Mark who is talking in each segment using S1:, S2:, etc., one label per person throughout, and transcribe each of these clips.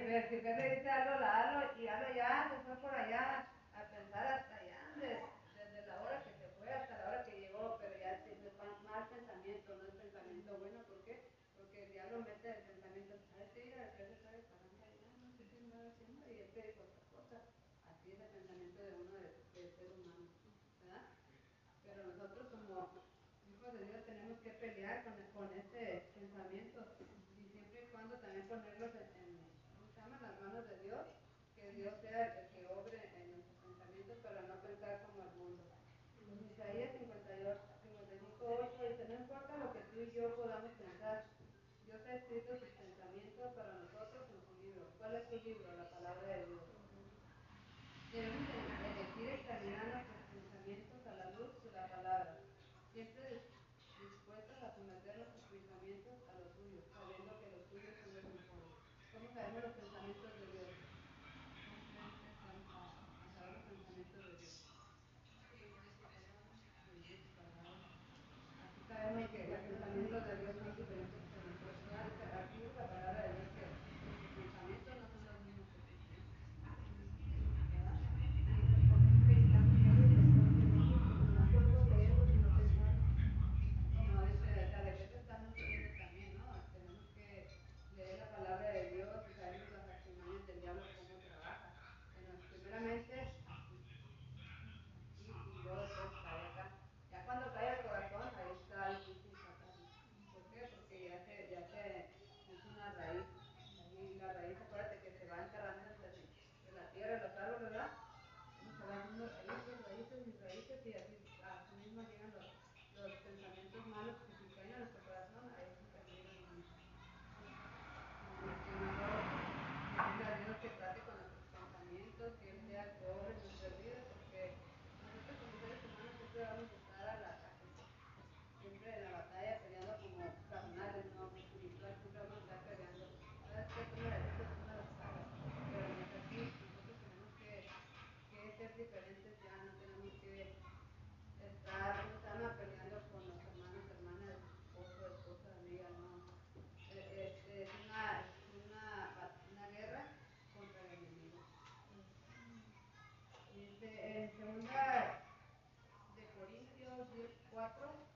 S1: que dice hazlo, la hazlo y hazlo ya, se fue por allá a pensar hasta allá, desde, desde la hora que se fue hasta la hora que llegó, pero ya es mal pensamiento, no es pensamiento bueno, ¿por qué? Porque el diablo mete el pensamiento, ¿sabes qué? Mira, después se puede para allá, no sé qué me haciendo y este dijo otra cosa, así es el pensamiento de uno de, de ser humano, ¿verdad? Pero nosotros como hijos de Dios tenemos que pelear con, con este pensamiento y siempre y cuando también ponerlos Dios sea el que obre en nuestros pensamientos para no pensar como el mundo. Isaías 55.8 dice, no importa lo que tú y yo podamos pensar, Dios ha escrito sus pensamientos para nosotros en su libro. ¿Cuál es su libro? La palabra de Dios. en segunda de Corintios 10, 4.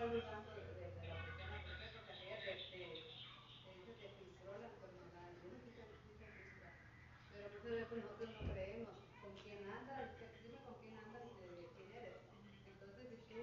S1: Pues, pues, pues, quién andas, dime con quién andas, quién eres. Entonces, si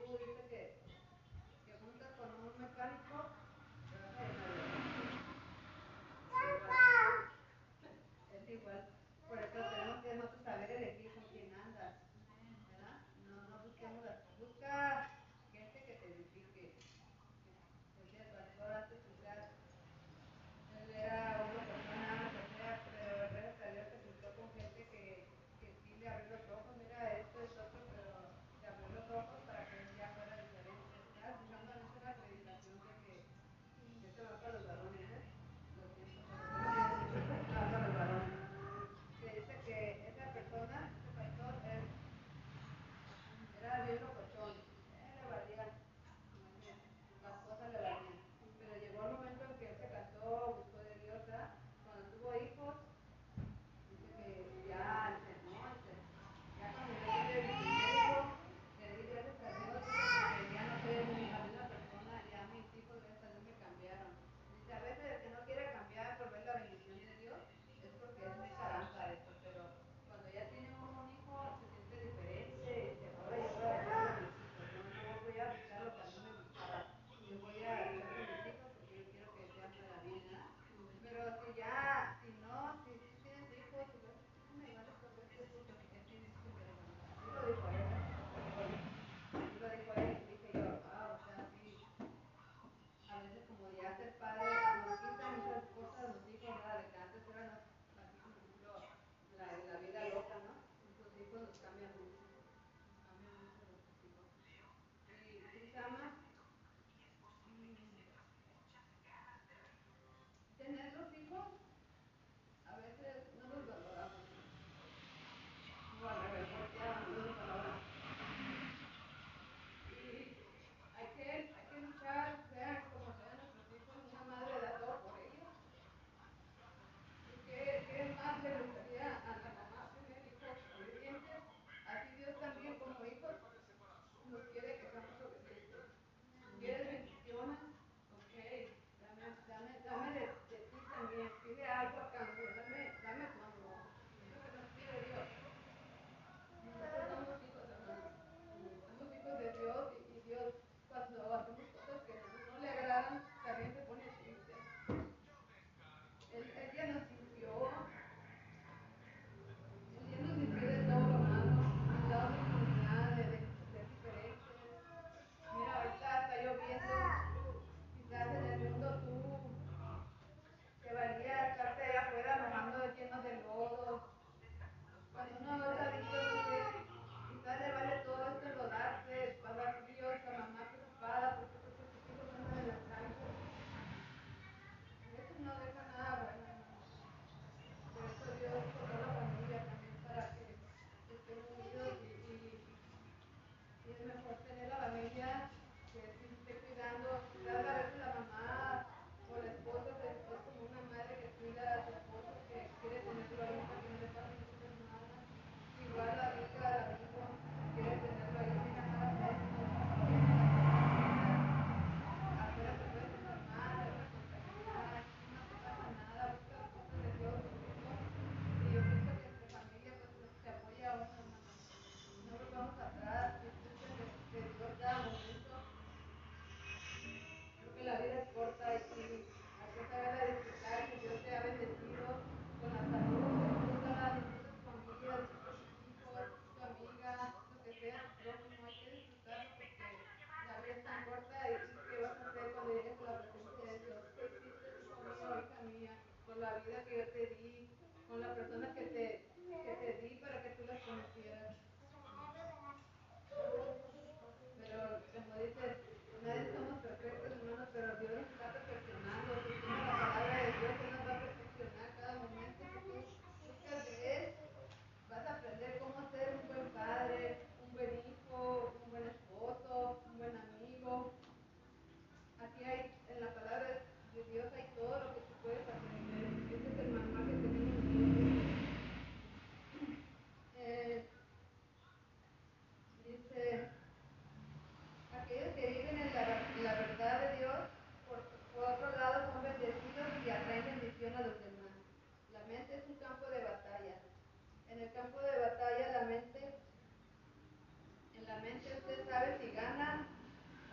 S1: usted sabe si gana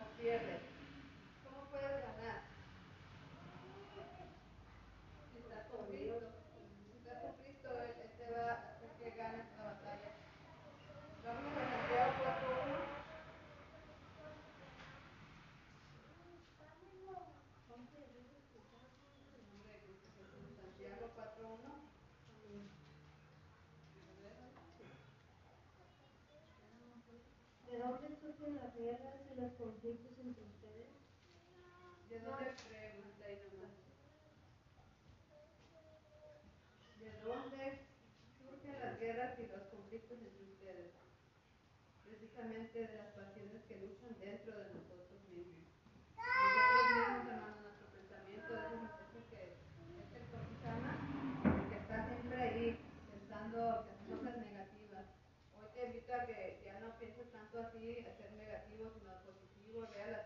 S1: o pierde. en
S2: las guerras y los conflictos entre ustedes?
S1: ¿De dónde preguntáis nomás? ¿De dónde surgen las guerras y los conflictos entre ustedes? Precisamente de las pasiones que luchan dentro de nosotros mismos. esto así, ser negativo, sino positivo,
S2: real,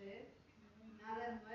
S2: Él,
S1: nada nuestro.